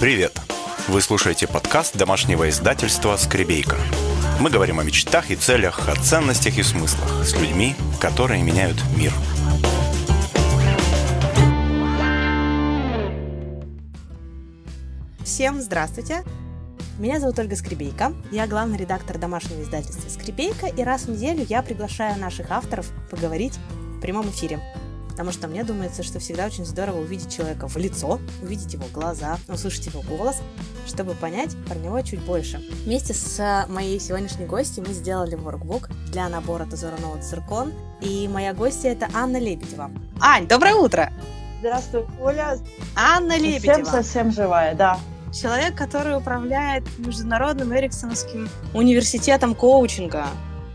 Привет! Вы слушаете подкаст домашнего издательства «Скребейка». Мы говорим о мечтах и целях, о ценностях и смыслах с людьми, которые меняют мир. Всем здравствуйте! Меня зовут Ольга Скребейка, я главный редактор домашнего издательства «Скребейка», и раз в неделю я приглашаю наших авторов поговорить в прямом эфире потому что мне думается, что всегда очень здорово увидеть человека в лицо, увидеть его глаза, услышать его голос, чтобы понять про него чуть больше. Вместе с моей сегодняшней гостью мы сделали воркбук для набора Тезора Ноут Циркон, и моя гостья это Анна Лебедева. Ань, доброе утро! Здравствуй, Оля. Анна Лебедева. Совсем-совсем живая, да. Человек, который управляет Международным Эриксоновским университетом коучинга,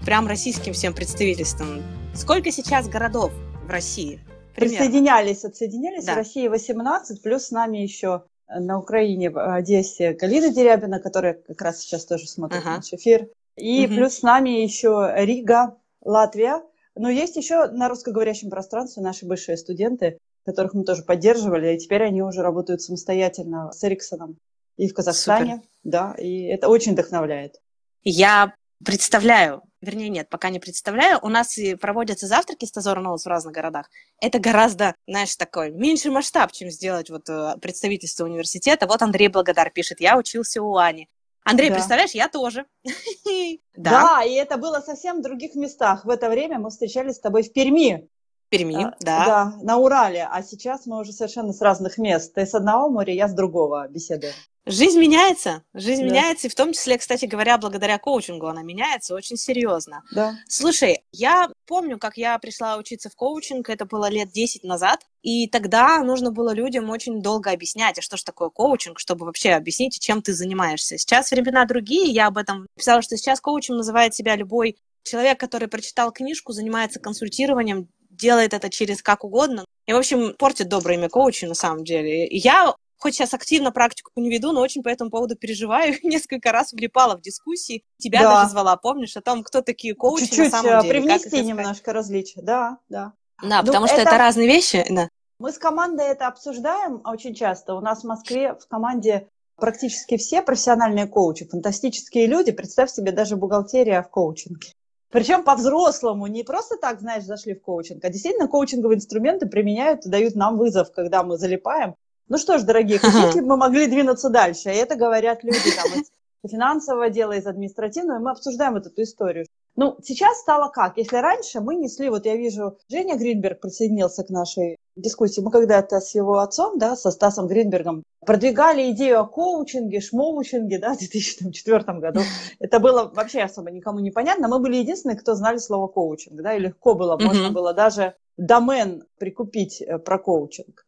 прям российским всем представительством. Сколько сейчас городов в России? Примерно. Присоединялись, отсоединялись. Да. В России 18, плюс с нами еще на Украине, в Одессе, Галина Дерябина, которая как раз сейчас тоже смотрит ага. наш эфир. И угу. плюс с нами еще Рига, Латвия. Но есть еще на русскоговорящем пространстве наши бывшие студенты, которых мы тоже поддерживали, и теперь они уже работают самостоятельно с Эриксоном и в Казахстане. Супер. Да, и это очень вдохновляет. Я представляю, вернее, нет, пока не представляю. У нас и проводятся завтраки с Тазор Ноутс в разных городах. Это гораздо, знаешь, такой меньший масштаб, чем сделать вот э, представительство университета. Вот Андрей Благодар пишет, я учился у Ани. Андрей, да. представляешь, я тоже. да. да, и это было совсем в других местах. В это время мы встречались с тобой в Перми. Перми, а, да. Да, на Урале. А сейчас мы уже совершенно с разных мест. Ты с одного моря, я с другого беседуем. Жизнь меняется, жизнь да. меняется, и в том числе, кстати говоря, благодаря коучингу она меняется очень серьезно. Да. Слушай, я помню, как я пришла учиться в коучинг, это было лет 10 назад, и тогда нужно было людям очень долго объяснять, а что же такое коучинг, чтобы вообще объяснить, чем ты занимаешься. Сейчас времена другие, я об этом писала, что сейчас коучем называет себя любой человек, который прочитал книжку, занимается консультированием, делает это через как угодно. И, в общем, портит доброе имя коуча на самом деле. Я хоть сейчас активно практику не веду, но очень по этому поводу переживаю. Несколько раз влипала в дискуссии. Тебя да. даже звала, помнишь, о том, кто такие коучи Чуть-чуть на самом деле. привнести немножко различия, да, да. Да, ну, потому что это... это разные вещи, да. Мы с командой это обсуждаем очень часто. У нас в Москве в команде практически все профессиональные коучи, фантастические люди. Представь себе, даже бухгалтерия в коучинге. Причем по-взрослому, не просто так, знаешь, зашли в коучинг, а действительно коучинговые инструменты применяют и дают нам вызов, когда мы залипаем ну что ж, дорогие, хотите, мы могли двинуться дальше. И это говорят люди там, из финансового дела, из административного, мы обсуждаем вот эту историю. Ну, сейчас стало как? Если раньше мы несли, вот я вижу, Женя Гринберг присоединился к нашей дискуссии. Мы когда-то с его отцом, да, со Стасом Гринбергом, продвигали идею о коучинге, шмоучинге, да, в 2004 году. Это было вообще особо никому не понятно. Мы были единственные, кто знали слово коучинг, да, и легко было, можно было даже домен прикупить э, про коучинг.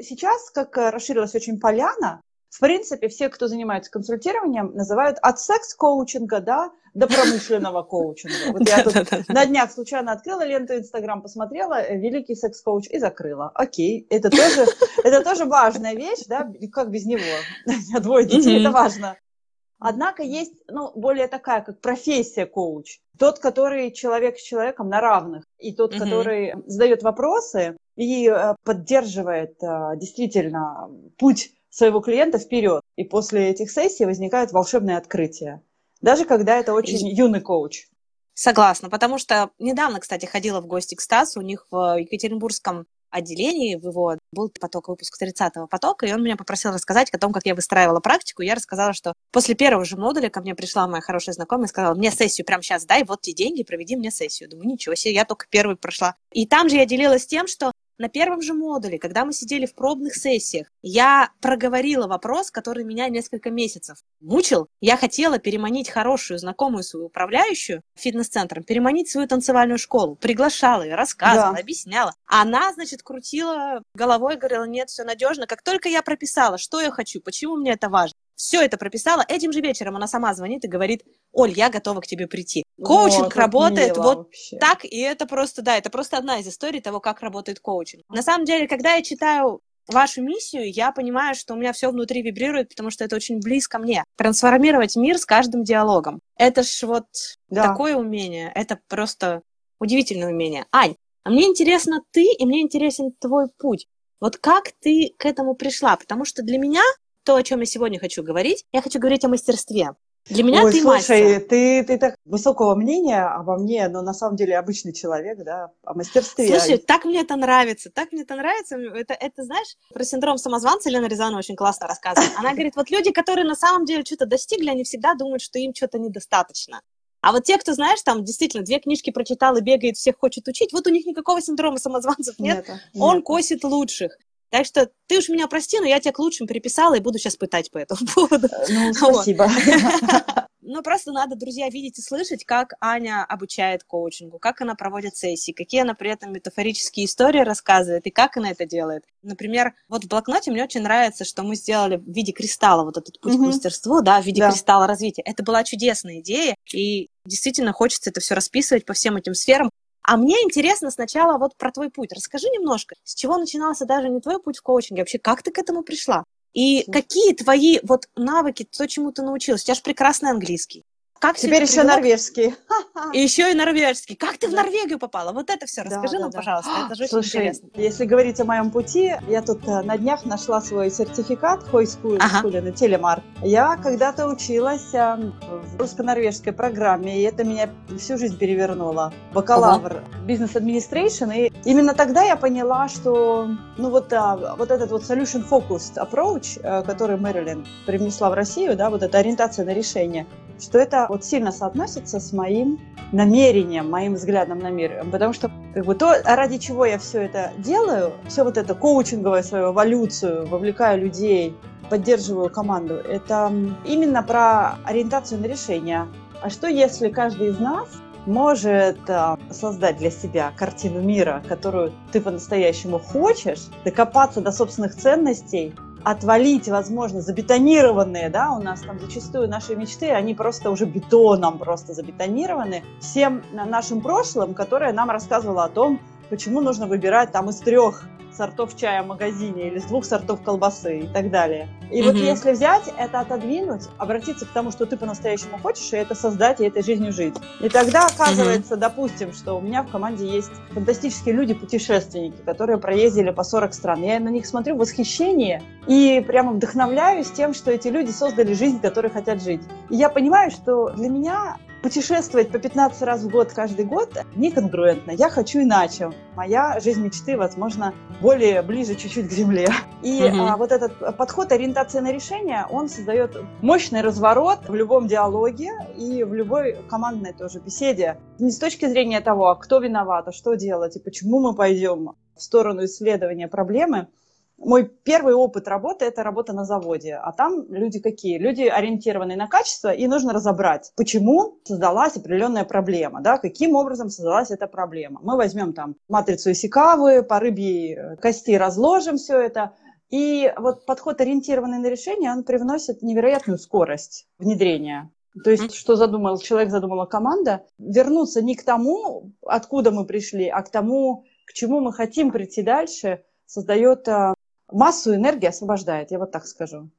Сейчас, как э, расширилась очень поляна, в принципе, все, кто занимается консультированием, называют от секс-коучинга, да, до промышленного коучинга. Вот я тут на днях случайно открыла ленту Инстаграм, посмотрела, э, великий секс-коуч и закрыла. Окей, это тоже, это тоже важная вещь, да, как без него? Двое детей, это важно. Однако есть, ну, более такая, как профессия коуч. Тот, который человек с человеком на равных, и тот, который задает вопросы и э, поддерживает э, действительно путь своего клиента вперед. И после этих сессий возникают волшебные открытия. Даже когда это очень юный коуч. Согласна, потому что недавно, кстати, ходила в гости к Стасу, у них в Екатеринбургском отделении в его был поток, выпуск 30-го потока, и он меня попросил рассказать о том, как я выстраивала практику. Я рассказала, что после первого же модуля ко мне пришла моя хорошая знакомая и сказала, мне сессию прямо сейчас дай, вот те деньги, проведи мне сессию. Думаю, ничего себе, я только первый прошла. И там же я делилась тем, что на первом же модуле, когда мы сидели в пробных сессиях, я проговорила вопрос, который меня несколько месяцев мучил. Я хотела переманить хорошую, знакомую свою управляющую фитнес-центром, переманить свою танцевальную школу. Приглашала ее, рассказывала, да. объясняла. Она, значит, крутила головой, говорила, нет, все надежно. Как только я прописала, что я хочу, почему мне это важно, все это прописала. Этим же вечером она сама звонит и говорит, Оль, я готова к тебе прийти. Коучинг вот, работает вот вообще. так, и это просто, да, это просто одна из историй того, как работает коучинг. На самом деле, когда я читаю вашу миссию, я понимаю, что у меня все внутри вибрирует, потому что это очень близко мне. Трансформировать мир с каждым диалогом. Это ж вот да. такое умение, это просто удивительное умение. Ань, а мне интересно ты, и мне интересен твой путь. Вот как ты к этому пришла? Потому что для меня то, о чем я сегодня хочу говорить. Я хочу говорить о мастерстве. Для меня Ой, ты слушай, мастер. ты, ты так высокого мнения обо мне, но на самом деле обычный человек, да, о мастерстве. Слушай, так мне это нравится, так мне это нравится. Это, это знаешь, про синдром самозванца Лена Рязанова очень классно рассказывает. Она говорит, вот люди, которые на самом деле что-то достигли, они всегда думают, что им что-то недостаточно. А вот те, кто, знаешь, там действительно две книжки прочитал и бегает, всех хочет учить, вот у них никакого синдрома самозванцев нет, Нет, он нет. косит лучших. Так что ты уж меня прости, но я тебя к лучшим приписала и буду сейчас пытать по этому поводу. Ну, Вот. спасибо. Ну, просто надо, друзья, видеть и слышать, как Аня обучает коучингу, как она проводит сессии, какие она при этом метафорические истории рассказывает и как она это делает. Например, вот в блокноте мне очень нравится, что мы сделали в виде кристалла вот этот путь Мгм. к мастерству, да, в виде Да. кристалла развития. Это была чудесная идея, и действительно хочется это все расписывать по всем этим сферам. А мне интересно сначала вот про твой путь. Расскажи немножко, с чего начинался даже не твой путь в коучинге, а вообще как ты к этому пришла? И какие твои вот навыки, то, чему ты научилась? У тебя же прекрасный английский. Как Теперь еще привело норвежский. И еще и норвежский. Как ты в Да. Норвегию попала? Вот это все Да, расскажи да, нам, да. пожалуйста. Это же очень Слушай, интересно. если говорить о моем пути, я тут э, на днях нашла свой сертификат Хойскую Ага. на телемар. Я когда-то училась э, в русско-норвежской программе, и это меня всю жизнь перевернуло. Бакалавр бизнес администрейшн, и именно тогда я поняла, что ну вот, а, вот этот вот solution focused approach, э, который Мэрилин привнесла в Россию, да, вот эта ориентация на решение, что это вот сильно соотносится с моим намерением, моим взглядом на мир. Потому что как бы то, ради чего я все это делаю, все вот это коучинговое свою эволюцию, вовлекаю людей, поддерживаю команду, это именно про ориентацию на решение. А что если каждый из нас может а, создать для себя картину мира, которую ты по-настоящему хочешь, докопаться до собственных ценностей, отвалить, возможно, забетонированные, да, у нас там зачастую наши мечты, они просто уже бетоном просто забетонированы всем на- нашим прошлым, которое нам рассказывало о том, почему нужно выбирать там из трех сортов чая в магазине или из двух сортов колбасы и так далее. И вот Мгм. если взять это, отодвинуть, обратиться к тому, что ты по-настоящему хочешь, и это создать, и этой жизнью жить. И тогда оказывается, допустим, что у меня в команде есть фантастические люди-путешественники, которые проездили по 40 стран. Я на них смотрю в восхищении и прямо вдохновляюсь тем, что эти люди создали жизнь, которой хотят жить. И я понимаю, что для меня путешествовать по 15 раз в год каждый год неконгруентно. Я хочу иначе. Моя жизнь мечты, возможно, более ближе чуть-чуть к земле. И Мгм. а, вот этот подход ориентации на решение, он создает мощный разворот в любом диалоге и в любой командной тоже беседе. Не с точки зрения того, а кто виноват, а что делать и почему мы пойдем в сторону исследования проблемы, мой первый опыт работы – это работа на заводе. А там люди какие? Люди ориентированные на качество, и нужно разобрать, почему создалась определенная проблема, да, каким образом создалась эта проблема. Мы возьмем там матрицу Исикавы, по рыбьей э, кости разложим все это, и вот подход, ориентированный на решение, он привносит невероятную скорость внедрения. То есть, что задумал человек, задумала команда, вернуться не к тому, откуда мы пришли, а к тому, к чему мы хотим прийти дальше, создает а, массу энергии, освобождает, я вот так скажу.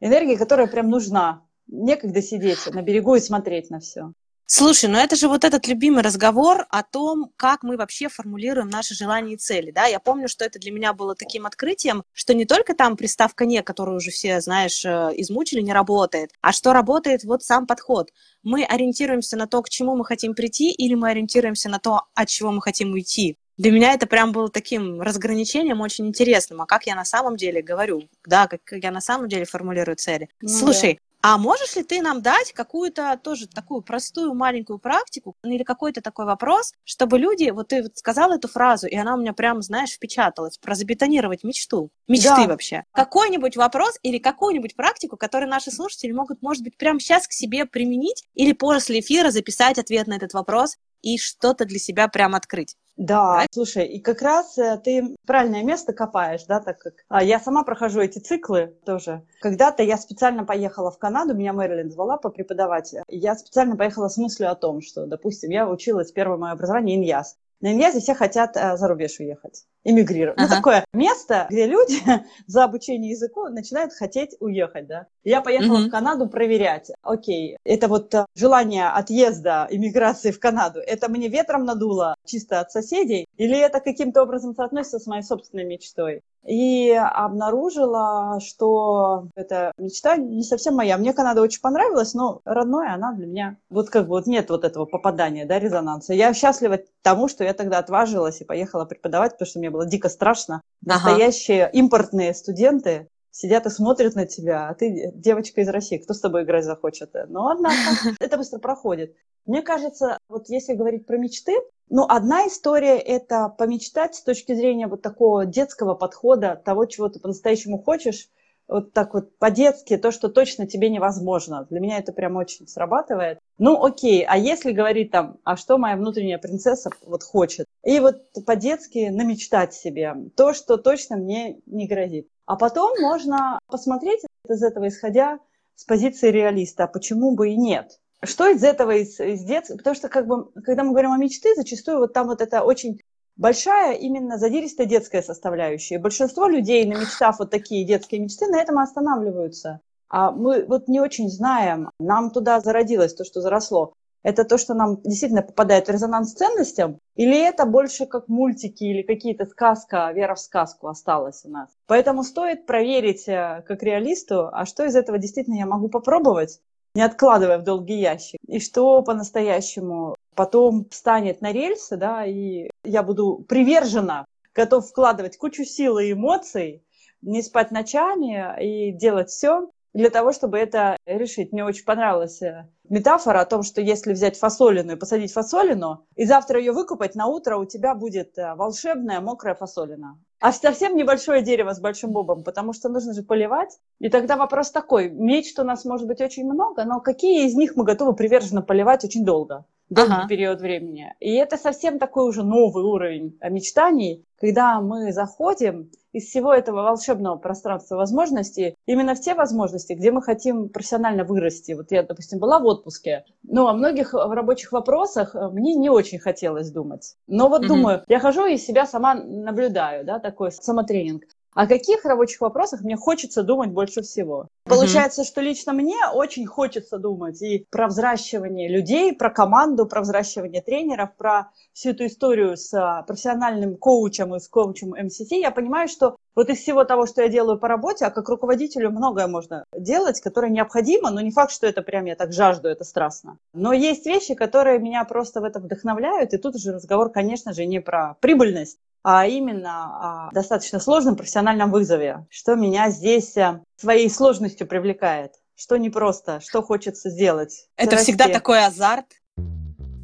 Энергия, которая прям нужна. Некогда сидеть на берегу и смотреть на все. Слушай, ну это же вот этот любимый разговор о том, как мы вообще формулируем наши желания и цели, да? Я помню, что это для меня было таким открытием, что не только там приставка «не», которую уже все, знаешь, э, измучили, не работает, а что работает вот сам подход. Мы ориентируемся на то, к чему мы хотим прийти, или мы ориентируемся на то, от чего мы хотим уйти. Для меня это прям было таким разграничением очень интересным. А как я на самом деле говорю, да, как я на самом деле формулирую цели. Ну Слушай, а можешь ли ты нам дать какую-то тоже такую простую маленькую практику или какой-то такой вопрос, чтобы люди, вот ты вот сказала эту фразу, и она у меня прям, знаешь, впечаталась, про забетонировать мечту, мечты Да. вообще. Какой-нибудь вопрос или какую-нибудь практику, которую наши слушатели могут, может быть, прямо сейчас к себе применить или после эфира записать ответ на этот вопрос и что-то для себя прям открыть. Да, слушай, и как раз э, ты правильное место копаешь, да, так как а, я сама прохожу эти циклы тоже. Когда-то я специально поехала в Канаду, меня Мэрилин звала попреподавать. И Я специально поехала с мыслью о том, что, допустим, я училась, первое мое образование Иньяс. На Иньязе все хотят э, за рубеж уехать, эмигрировать. Ну, Ага. такое место, где люди за обучение языку начинают хотеть уехать, да. Я поехала Мгм. в Канаду проверять. Окей, это вот э, желание отъезда, иммиграции в Канаду, это мне ветром надуло чисто от соседей, или это каким-то образом соотносится с моей собственной мечтой? И обнаружила, что эта мечта не совсем моя. Мне Канада очень понравилась, но родная она для меня. Вот как бы вот нет вот этого попадания, да, резонанса. Я счастлива тому, что я тогда отважилась и поехала преподавать, потому что мне было дико страшно. Настоящие ага. импортные студенты сидят и смотрят на тебя, а ты девочка из России, кто с тобой играть захочет? Ну, однако, это быстро проходит. Мне кажется, вот если говорить про мечты, ну, одна история – это помечтать с точки зрения вот такого детского подхода, того, чего ты по-настоящему хочешь, вот так вот по-детски, то, что точно тебе невозможно. Для меня это прям очень срабатывает. Ну, окей, а если говорить там, а что моя внутренняя принцесса вот хочет? И вот по-детски намечтать себе то, что точно мне не грозит. А потом можно посмотреть из этого исходя с позиции реалиста, а почему бы и нет что из этого, из, из детства? Потому что, как бы, когда мы говорим о мечте, зачастую вот там вот это очень большая именно задиристая детская составляющая. Большинство людей, намечтав вот такие детские мечты, на этом останавливаются. А мы вот не очень знаем, нам туда зародилось то, что заросло. Это то, что нам действительно попадает в резонанс с ценностям, или это больше как мультики или какие-то сказка, вера в сказку осталась у нас. Поэтому стоит проверить э, как реалисту, а что из этого действительно я могу попробовать, не откладывая в долгий ящик. И что по-настоящему потом встанет на рельсы, да, и я буду привержена, готов вкладывать кучу сил и эмоций, не спать ночами и делать все для того, чтобы это решить. Мне очень понравилась э, метафора о том, что если взять фасолину и посадить фасолину, и завтра ее выкупать, на утро у тебя будет э, волшебная мокрая фасолина. А совсем небольшое дерево с большим бобом, потому что нужно же поливать. И тогда вопрос такой, мечт у нас может быть очень много, но какие из них мы готовы приверженно поливать очень долго? Долгий ага. период времени. И это совсем такой уже новый уровень мечтаний, когда мы заходим из всего этого волшебного пространства возможностей именно в те возможности, где мы хотим профессионально вырасти. Вот я, допустим, была в отпуске, но о многих рабочих вопросах э, мне не очень хотелось думать. Но вот mm думаю, я хожу и себя сама наблюдаю, да, такой самотренинг. О каких рабочих вопросах мне хочется думать больше всего? Mm-hmm. Получается, что лично мне очень хочется думать и про взращивание людей, про команду, про взращивание тренеров, про всю эту историю с а, профессиональным коучем и с коучем МСТ. Я понимаю, что вот из всего того, что я делаю по работе, а как руководителю многое можно делать, которое необходимо, но не факт, что это прям я так жажду, это страстно. Но есть вещи, которые меня просто в это вдохновляют, и тут уже разговор, конечно же, не про прибыльность, а именно о достаточно сложном профессиональном вызове, что меня здесь э, своей сложностью привлекает, что непросто, что хочется сделать. Это расти. всегда такой азарт.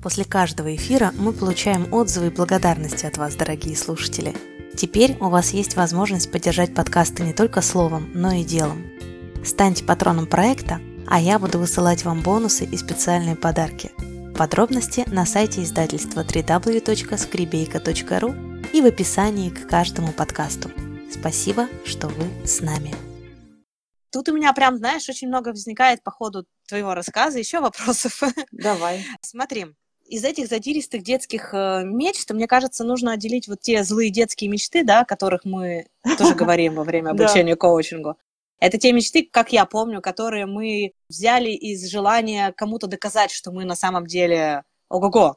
После каждого эфира мы получаем отзывы и благодарности от вас, дорогие слушатели. Теперь у вас есть возможность поддержать подкасты не только словом, но и делом. Станьте патроном проекта, а я буду высылать вам бонусы и специальные подарки. Подробности на сайте издательства www.skribeyka.ru и в описании к каждому подкасту. Спасибо, что вы с нами. Тут у меня прям, знаешь, очень много возникает по ходу твоего рассказа еще вопросов. Давай. Смотри, из этих задиристых детских э, мечт, мне кажется, нужно отделить вот те злые детские мечты, да, о которых мы тоже говорим во время обучения коучингу. Это те мечты, как я помню, которые мы взяли из желания кому-то доказать, что мы на самом деле ого-го,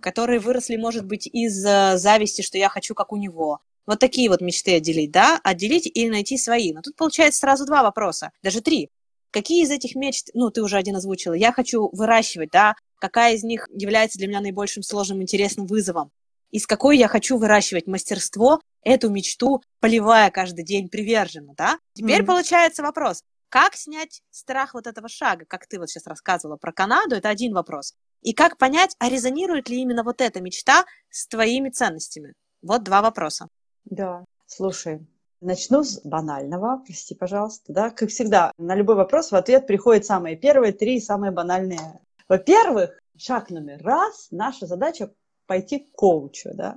которые выросли, может быть, из э, зависти, что я хочу, как у него. Вот такие вот мечты отделить, да? Отделить и найти свои. Но тут получается сразу два вопроса, даже три. Какие из этих мечт, ну, ты уже один озвучила, я хочу выращивать, да? Какая из них является для меня наибольшим сложным, интересным вызовом? Из какой я хочу выращивать мастерство, эту мечту, поливая каждый день приверженно, да? Теперь mm-hmm. получается вопрос, как снять страх вот этого шага, как ты вот сейчас рассказывала про Канаду, это один вопрос. И как понять, а резонирует ли именно вот эта мечта с твоими ценностями? Вот два вопроса. Да, слушай, начну с банального, прости, пожалуйста, да, как всегда, на любой вопрос в ответ приходят самые первые три самые банальные. Во-первых, шаг номер раз, наша задача пойти к коучу, да.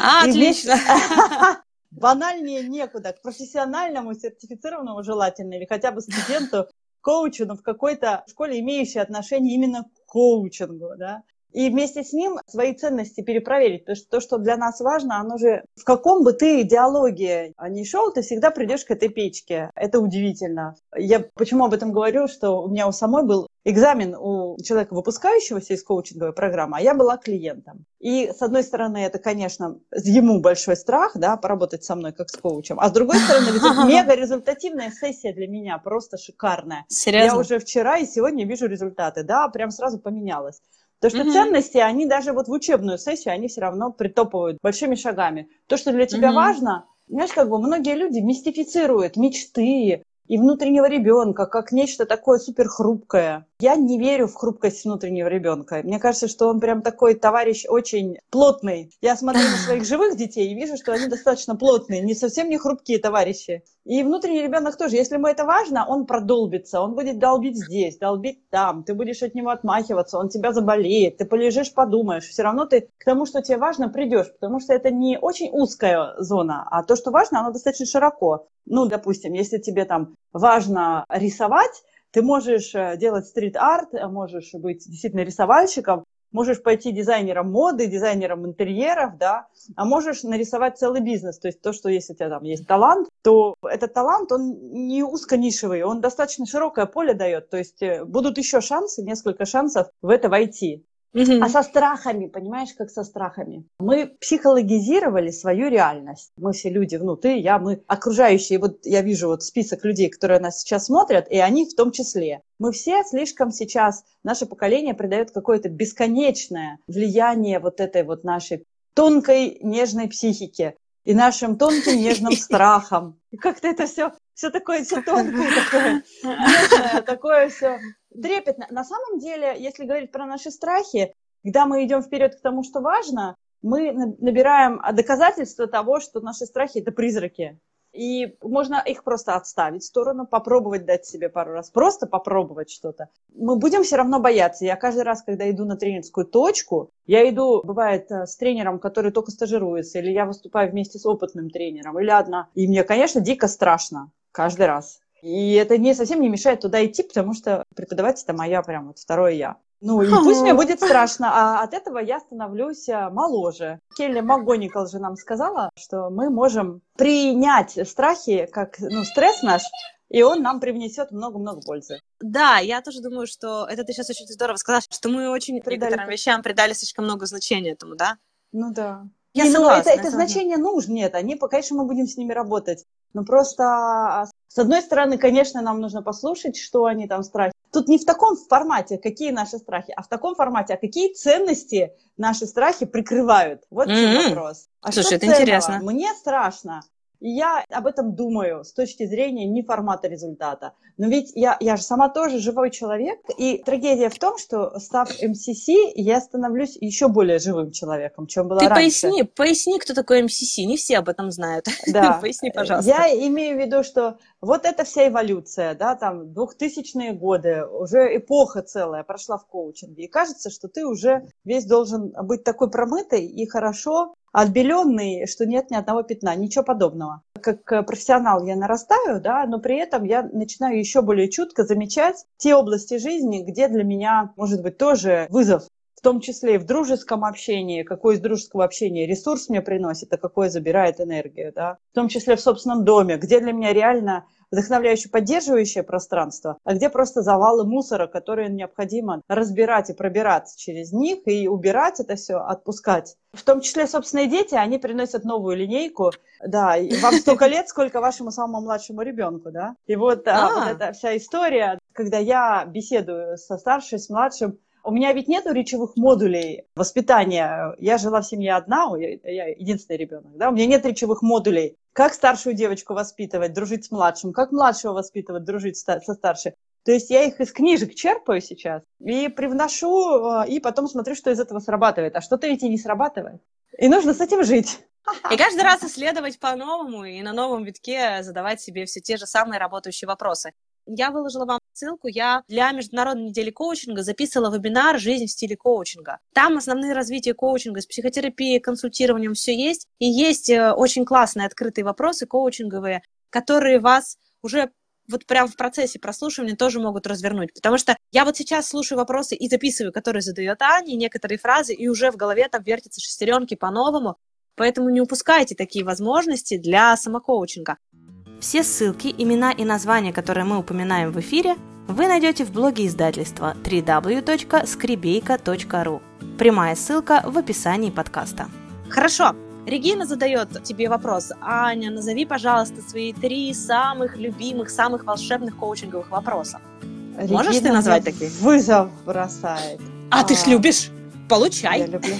А, отлично. Банальнее некуда, к профессиональному, сертифицированному желательно, или хотя бы студенту, коучу, но в какой-то школе, имеющей отношение именно к коучингу, да. И вместе с ним свои ценности перепроверить. Потому что то, что для нас важно, оно же в каком бы ты идеологии ни шел, ты всегда придешь к этой печке. Это удивительно. Я почему об этом говорю, что у меня у самой был экзамен у человека, выпускающегося из коучинговой программы, а я была клиентом. И, с одной стороны, это, конечно, ему большой страх, да, поработать со мной как с коучем, а с другой стороны, это мега результативная сессия для меня, просто шикарная. Серьезно? Я уже вчера и сегодня вижу результаты, да, прям сразу поменялось. То, что mm-hmm. ценности, они даже вот в учебную сессию, они все равно притопывают большими шагами. То, что для тебя mm-hmm. важно, знаешь, как бы многие люди мистифицируют мечты, и внутреннего ребенка как нечто такое супер хрупкое. Я не верю в хрупкость внутреннего ребенка. Мне кажется, что он прям такой товарищ очень плотный. Я смотрю на своих живых детей и вижу, что они достаточно плотные, не совсем не хрупкие товарищи. И внутренний ребенок тоже. Если ему это важно, он продолбится, он будет долбить здесь, долбить там. Ты будешь от него отмахиваться, он тебя заболеет, ты полежишь, подумаешь. Все равно ты к тому, что тебе важно, придешь, потому что это не очень узкая зона, а то, что важно, оно достаточно широко. Ну, допустим, если тебе там важно рисовать, ты можешь э, делать стрит-арт, э, можешь быть действительно рисовальщиком, можешь пойти дизайнером моды, дизайнером интерьеров, да, а можешь нарисовать целый бизнес. То есть то, что если у тебя там есть талант, то этот талант, он не узконишевый, он достаточно широкое поле дает. То есть э, будут еще шансы, несколько шансов в это войти. Угу. А со страхами, понимаешь, как со страхами? Мы психологизировали свою реальность. Мы все люди, ну ты, я, мы окружающие. Вот я вижу вот список людей, которые нас сейчас смотрят, и они в том числе. Мы все слишком сейчас, наше поколение придает какое-то бесконечное влияние вот этой вот нашей тонкой, нежной психике и нашим тонким, нежным страхом. И как-то это все, все такое, все тонкое такое, нежное, такое все трепетно. На самом деле, если говорить про наши страхи, когда мы идем вперед к тому, что важно, мы набираем доказательства того, что наши страхи – это призраки. И можно их просто отставить в сторону, попробовать дать себе пару раз, просто попробовать что-то. Мы будем все равно бояться. Я каждый раз, когда иду на тренерскую точку, я иду, бывает, э, с тренером, который только стажируется, или я выступаю вместе с опытным тренером, или одна. И мне, конечно, дико страшно каждый раз. И это не совсем не мешает туда идти, потому что преподаватель это моя прям вот второе я. Ну, и пусть мне будет страшно, а от этого я становлюсь э, моложе. Келли МакГоникал же нам сказала, что мы можем принять страхи как ну, стресс наш, и он нам привнесет много-много пользы. Да, я тоже думаю, что это ты сейчас очень здорово сказала, что мы очень придали некоторым вещам придали слишком много значения этому, да? Ну да. Я и, согласна, ну, это, это значение нужно, нет, они, конечно, мы будем с ними работать, но просто, а, с одной стороны, конечно, нам нужно послушать, что они там страхи. Тут не в таком формате, какие наши страхи, а в таком формате, а какие ценности наши страхи прикрывают. Вот mm-hmm. вопрос. А Слушай, что это ценного? интересно. Мне страшно. И я об этом думаю с точки зрения не формата результата. Но ведь я, я же сама тоже живой человек, и трагедия в том, что став МСС, я становлюсь еще более живым человеком, чем была Ты раньше. поясни, поясни, кто такой МСС, не все об этом знают. Да. поясни, пожалуйста. Я имею в виду, что вот эта вся эволюция, да, там, 2000-е годы, уже эпоха целая прошла в коучинге, и кажется, что ты уже весь должен быть такой промытый и хорошо отбеленный, что нет ни одного пятна, ничего подобного. Как э, профессионал я нарастаю, да, но при этом я начинаю еще более чутко замечать те области жизни, где для меня может быть тоже вызов в том числе и в дружеском общении, какой из дружеского общения ресурс мне приносит, а какой забирает энергию, да, в том числе в собственном доме, где для меня реально вдохновляющее, поддерживающее пространство, а где просто завалы мусора, которые необходимо разбирать и пробираться через них, и убирать это все, отпускать. В том числе собственные дети, они приносят новую линейку, да, и вам столько лет, сколько вашему самому младшему ребенку, да. И вот, а. а. вот эта вся история, когда я беседую со старшей, с младшим, у меня ведь нету речевых модулей воспитания. Я жила в семье одна, я единственный ребенок, да, у меня нет речевых модулей. Как старшую девочку воспитывать, дружить с младшим, как младшего воспитывать, дружить со старшей. То есть я их из книжек черпаю сейчас и привношу, э, и потом смотрю, что из этого срабатывает. А что-то ведь и не срабатывает. И нужно с этим жить. И каждый раз исследовать по-новому и на новом витке задавать себе все те же самые работающие вопросы. Я выложила вам ссылку. Я для Международной недели коучинга записывала вебинар «Жизнь в стиле коучинга». Там основные развития коучинга с психотерапией, консультированием все есть. И есть э, очень классные открытые вопросы коучинговые, которые вас уже вот прям в процессе прослушивания тоже могут развернуть. Потому что Я вот сейчас слушаю вопросы и записываю, которые задает Аня, некоторые фразы, и уже в голове там вертятся шестеренки по-новому. Поэтому не упускайте такие возможности для самокоучинга. Все ссылки, имена и названия, которые мы упоминаем в эфире, вы найдете в блоге издательства www.skribейка.ru. Прямая ссылка в описании подкаста. Хорошо. Регина задает тебе вопрос. Аня, назови, пожалуйста, свои три самых любимых, самых волшебных коучинговых вопроса. Регина Можешь ты назвать такие? Вызов бросает. А, ты ж А, любишь? Получай. Я люблю.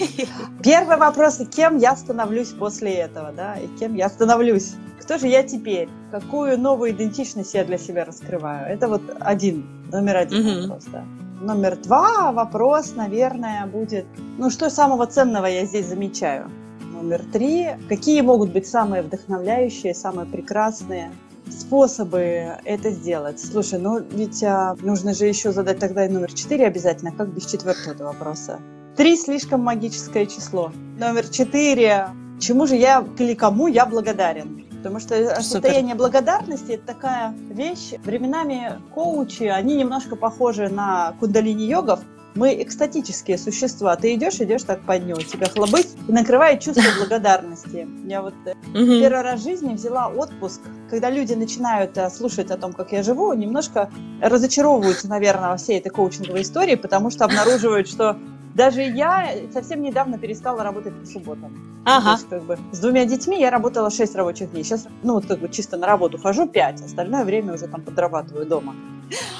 Первый вопрос, и кем я становлюсь после этого, да, и кем я становлюсь. Кто же я теперь? Какую новую идентичность я для себя раскрываю? Это вот один, номер один Мгм. вопрос, да. Номер два вопрос, наверное, будет, ну, что самого ценного я здесь замечаю? Номер три, какие могут быть самые вдохновляющие, самые прекрасные способы это сделать? Слушай, ну ведь а, нужно же еще задать тогда и номер четыре обязательно, как без четвертого вопроса? Три слишком магическое число. Номер четыре. Чему же я или кому я благодарен? Потому что Супер. состояние благодарности это такая вещь. Временами коучи, они немножко похожи на кундалини-йогов. Мы экстатические существа. Ты идешь, идешь так по дню, тебя хлобыть и накрывает чувство благодарности. Я вот Мгм. Первый раз в жизни взяла отпуск. Когда люди начинают э, слушать о том, как я живу, немножко разочаровываются, наверное, во всей этой коучинговой истории, потому что обнаруживают, что даже я совсем недавно перестала работать по субботам. То Ага. есть, как бы, с двумя детьми я работала 6 рабочих дней. Сейчас, ну, вот как бы чисто на работу хожу 5, остальное время уже там подрабатываю дома.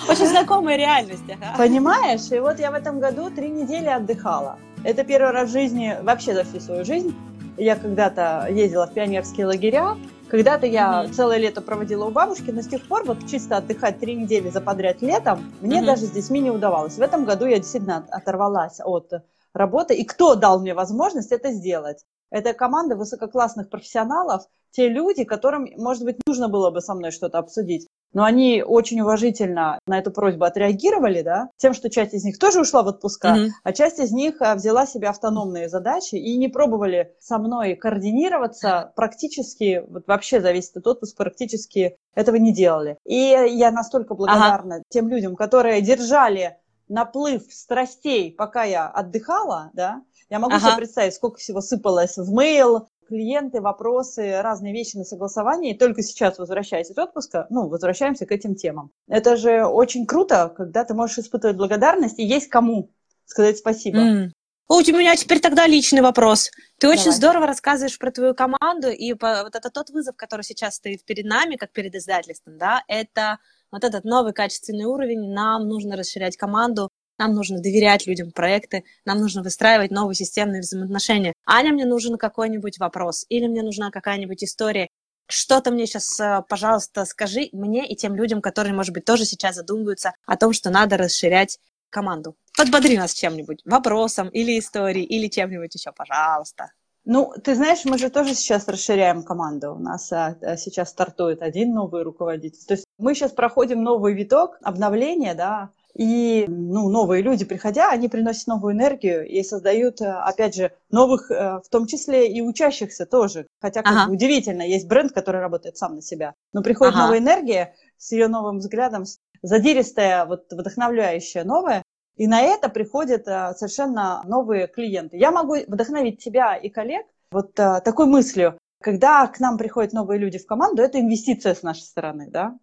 Очень знакомая реальность. ага. Понимаешь? И вот я в этом году три недели отдыхала. Это первый раз в жизни, вообще за всю свою жизнь. Я когда-то ездила в пионерские лагеря, когда-то я Мгм. целое лето проводила у бабушки, но с тех пор вот чисто отдыхать три недели за подряд летом мне Мгм. даже с детьми не удавалось. В этом году я действительно от- оторвалась от работы. И кто дал мне возможность это сделать? Это команда высококлассных профессионалов, те люди, которым, может быть, нужно было бы со мной что-то обсудить. Но они очень уважительно на эту просьбу отреагировали, да, тем, что часть из них тоже ушла в отпуска, Мгм. а часть из них а, взяла себе автономные задачи и не пробовали со мной координироваться, практически, вот вообще зависит от отпуска, практически этого не делали. И я настолько благодарна тем людям, которые держали наплыв страстей, пока я отдыхала, да, я могу Ага. себе представить, сколько всего сыпалось в мейл, клиенты, вопросы, разные вещи на согласование. И только сейчас, возвращаясь из отпуска, ну, возвращаемся к этим темам. Это же очень круто, когда ты можешь испытывать благодарность, и есть кому сказать спасибо. М. О, у меня теперь тогда личный вопрос. Ты очень Давай. здорово рассказываешь про твою команду, и по- вот это тот вызов, который сейчас стоит перед нами, как перед издательством, да, это вот этот новый качественный уровень. Нам нужно расширять команду, нам нужно доверять людям проекты, нам нужно выстраивать новые системные взаимоотношения. Аня, мне нужен какой-нибудь вопрос, или мне нужна какая-нибудь история. Что-то мне сейчас, пожалуйста, скажи мне и тем людям, которые, может быть, тоже сейчас задумываются о том, что надо расширять команду. Подбодри нас чем-нибудь, вопросом или историей, или чем-нибудь еще, пожалуйста. Ну, ты знаешь, мы же тоже сейчас расширяем команду. У нас а, а, сейчас стартует один новый руководитель. То есть мы сейчас проходим новый виток обновления, да, и ну, новые люди, приходя, они приносят новую энергию и создают, а, опять же, новых, а, в том числе и учащихся тоже. Хотя как Ага. бы удивительно, есть бренд, который работает сам на себя. Но приходит Ага. новая энергия с ее новым взглядом, задиристая, вот вдохновляющая новая, и на это приходят а, совершенно новые клиенты. Я могу вдохновить тебя и коллег вот такой мыслью. Когда к нам приходят новые люди в команду, это инвестиция с нашей стороны, да?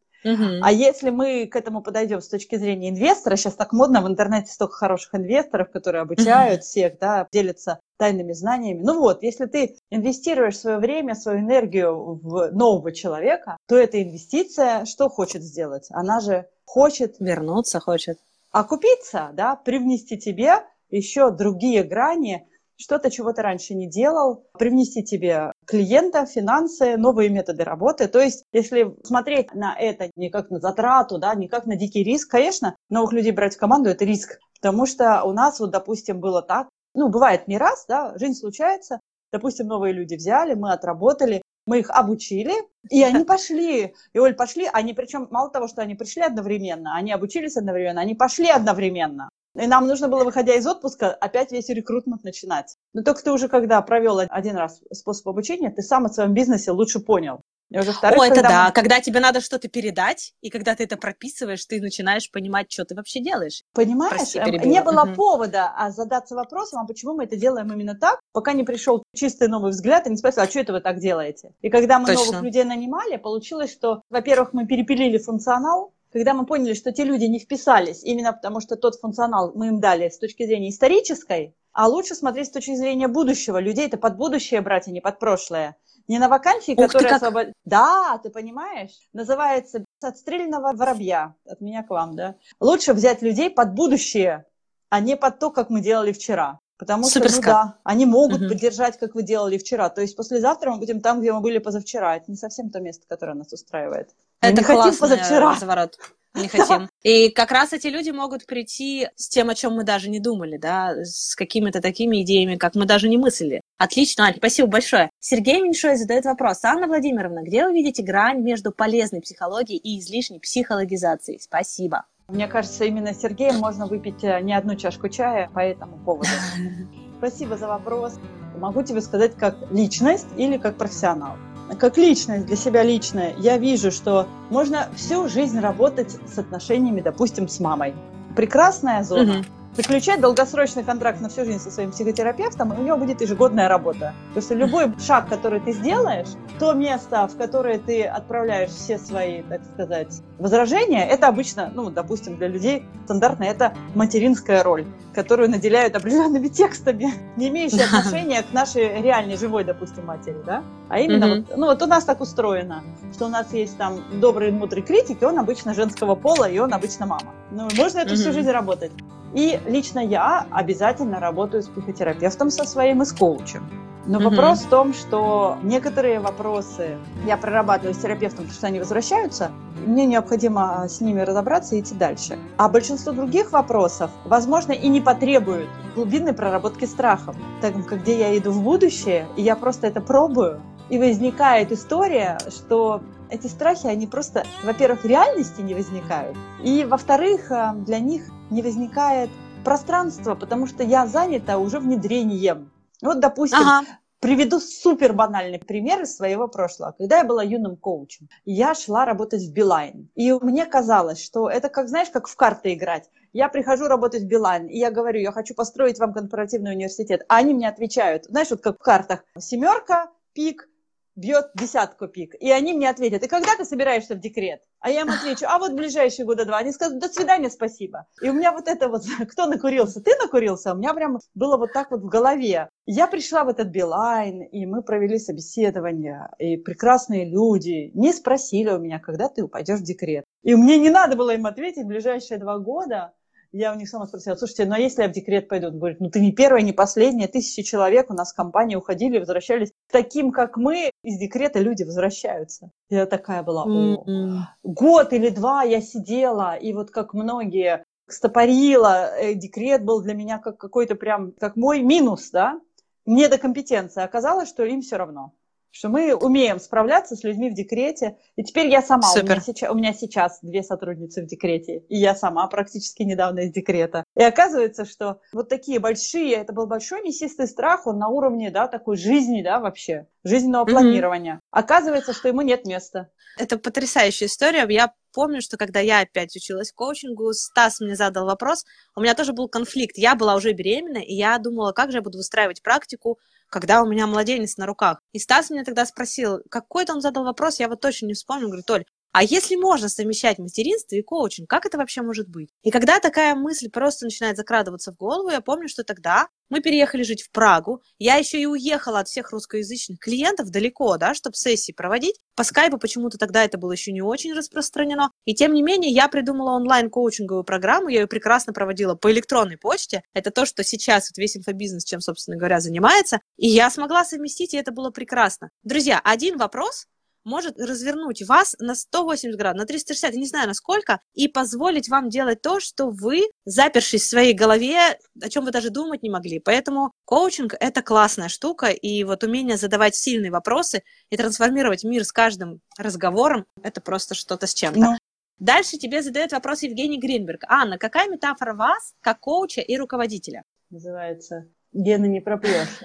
А если мы к этому подойдем с точки зрения инвестора, сейчас так модно в интернете столько хороших инвесторов, которые обучают всех, да, делятся тайными знаниями. Ну вот, если ты инвестируешь свое время, свою энергию в нового человека, то эта инвестиция что хочет сделать? Она же хочет Вернуться хочет. окупиться, да, привнести тебе еще другие грани, что-то, чего ты раньше не делал, привнести тебе клиента, финансы, новые методы работы. То есть, если смотреть на это не как на затрату, да, не как на дикий риск, конечно, новых людей брать в команду – это риск. Потому что у нас, вот, допустим, было так, ну, бывает не раз, да, жизнь случается, допустим, новые люди взяли, мы отработали, мы их обучили, и они пошли. И, Оль, пошли, они причем мало того, что они пришли одновременно, они обучились одновременно, они пошли одновременно. И нам нужно было, выходя из отпуска, опять весь рекрутмент начинать. Но только ты уже, когда провел один раз способ обучения, ты сам о своем бизнесе лучше понял. И уже вторых, О, это когда да, мы... когда тебе надо что-то передать, и когда ты это прописываешь, ты начинаешь понимать, что ты вообще делаешь. Понимаешь, Прости, эм, не было угу. повода а задаться вопросом, а почему мы это делаем именно так, пока не пришел чистый новый взгляд и не спросил, а что это вы так делаете? И когда мы Точно. новых людей нанимали, получилось, что, во-первых, мы перепилили функционал, когда мы поняли, что те люди не вписались, именно потому что тот функционал мы им дали с точки зрения исторической, а лучше смотреть с точки зрения будущего. Людей это под будущее брать, а не под прошлое. Не на вакансии, как... освобод... Да, ты понимаешь? Называется «Отстрельного воробья». От меня к вам, да? Лучше взять людей под будущее, а не под то, как мы делали вчера. Потому что, ну да, они могут угу. поддержать, как вы делали вчера. То есть послезавтра мы будем там, где мы были позавчера. Это не совсем то место, которое нас устраивает. Мы Это не хотим позавчера. разворот. Не хотим. И как раз эти люди могут прийти с тем, о чем мы даже не думали, да, с какими-то такими идеями, как мы даже не мыслили. Отлично, Аня, спасибо большое. Сергей Меньшой задает вопрос. Анна Владимировна, где вы видите грань между полезной психологией и излишней психологизацией? Спасибо. Мне кажется, именно с Сергеем можно выпить э, не одну чашку чая по этому поводу. Спасибо за вопрос. Могу тебе сказать как личность или как профессионал. Как личность, для себя личная, я вижу, что можно всю жизнь работать с отношениями, допустим, с мамой. Прекрасная зона. Угу заключать долгосрочный контракт на всю жизнь со своим психотерапевтом, и у него будет ежегодная работа. То есть любой шаг, который ты сделаешь, то место, в которое ты отправляешь все свои, так сказать, возражения, это обычно, ну, допустим, для людей стандартно это материнская роль, которую наделяют определенными текстами, не имеющие отношения к нашей реальной живой, допустим, матери, да? А именно, mm-hmm. вот, ну, вот у нас так устроено, что у нас есть там добрый, мудрый критик, и он обычно женского пола, и он обычно мама. Ну, можно эту mm-hmm. всю жизнь работать. И лично я обязательно работаю с психотерапевтом со своим и с коучем. Но mm вопрос в том, что некоторые вопросы я прорабатываю с терапевтом, потому что они возвращаются, и мне необходимо а, с ними разобраться и идти дальше. А большинство других вопросов, возможно, и не потребуют глубинной проработки страхов, так как где я иду в будущее, и я просто это пробую, и возникает история, что эти страхи, они просто, во-первых, реальности не возникают, и, во-вторых, а, для них не возникает пространства, потому что я занята уже внедрением. Вот, допустим, ага. Приведу супер банальный пример из своего прошлого. Когда я была юным коучем, я шла работать в Билайн. И мне казалось, что это как, знаешь, как в карты играть. Я прихожу работать в Билайн, и я говорю, я хочу построить вам корпоративный университет. А они мне отвечают, знаешь, вот как в картах, семерка, пик, бьет десятку пик. И они мне ответят, и когда ты собираешься в декрет? А я им отвечу, а вот ближайшие года два. Они скажут, до свидания, спасибо. И у меня вот это вот, кто накурился? Ты накурился? У меня прям было вот так вот в голове. Я пришла в этот Билайн, и мы провели собеседование, и прекрасные люди не спросили у меня, когда ты упадешь в декрет. И мне не надо было им ответить в ближайшие два года, я у них сама спросила, слушайте, ну а если я в декрет пойду? Он говорит, ну ты не первая, не последняя, тысячи человек у нас в компании уходили, возвращались. Таким, как мы, из декрета люди возвращаются. Я такая была, О, mm-hmm. год или два я сидела, и вот как многие стопорила, э, декрет был для меня как какой-то прям, как мой минус, да, недокомпетенция. Оказалось, что им все равно что мы умеем справляться с людьми в декрете. И теперь я сама, у меня, сейчас, у меня сейчас две сотрудницы в декрете, и я сама практически недавно из декрета. И оказывается, что вот такие большие, это был большой мясистый страх, он на уровне, да, такой жизни, да, вообще, жизненного mm-hmm. планирования. Оказывается, что ему нет места. Это потрясающая история. Я помню, что когда я опять училась коучингу, Стас мне задал вопрос, у меня тоже был конфликт. Я была уже беременна, и я думала, как же я буду выстраивать практику, когда у меня младенец на руках. И Стас меня тогда спросил, какой-то он задал вопрос, я вот точно не вспомню, говорит, Оль, а если можно совмещать материнство и коучинг, как это вообще может быть? И когда такая мысль просто начинает закрадываться в голову, я помню, что тогда мы переехали жить в Прагу. Я еще и уехала от всех русскоязычных клиентов далеко, да, чтобы сессии проводить. По скайпу почему-то тогда это было еще не очень распространено. И тем не менее, я придумала онлайн-коучинговую программу, я ее прекрасно проводила по электронной почте. Это то, что сейчас вот весь инфобизнес, чем, собственно говоря, занимается. И я смогла совместить, и это было прекрасно. Друзья, один вопрос, может развернуть вас на 180 градусов, на 360, не знаю насколько, и позволить вам делать то, что вы, запершись в своей голове, о чем вы даже думать не могли. Поэтому коучинг – это классная штука, и вот умение задавать сильные вопросы и трансформировать мир с каждым разговором – это просто что-то с чем-то. Ну. Дальше тебе задает вопрос Евгений Гринберг. Анна, какая метафора вас, как коуча и руководителя? Называется «Гены не пропьешь».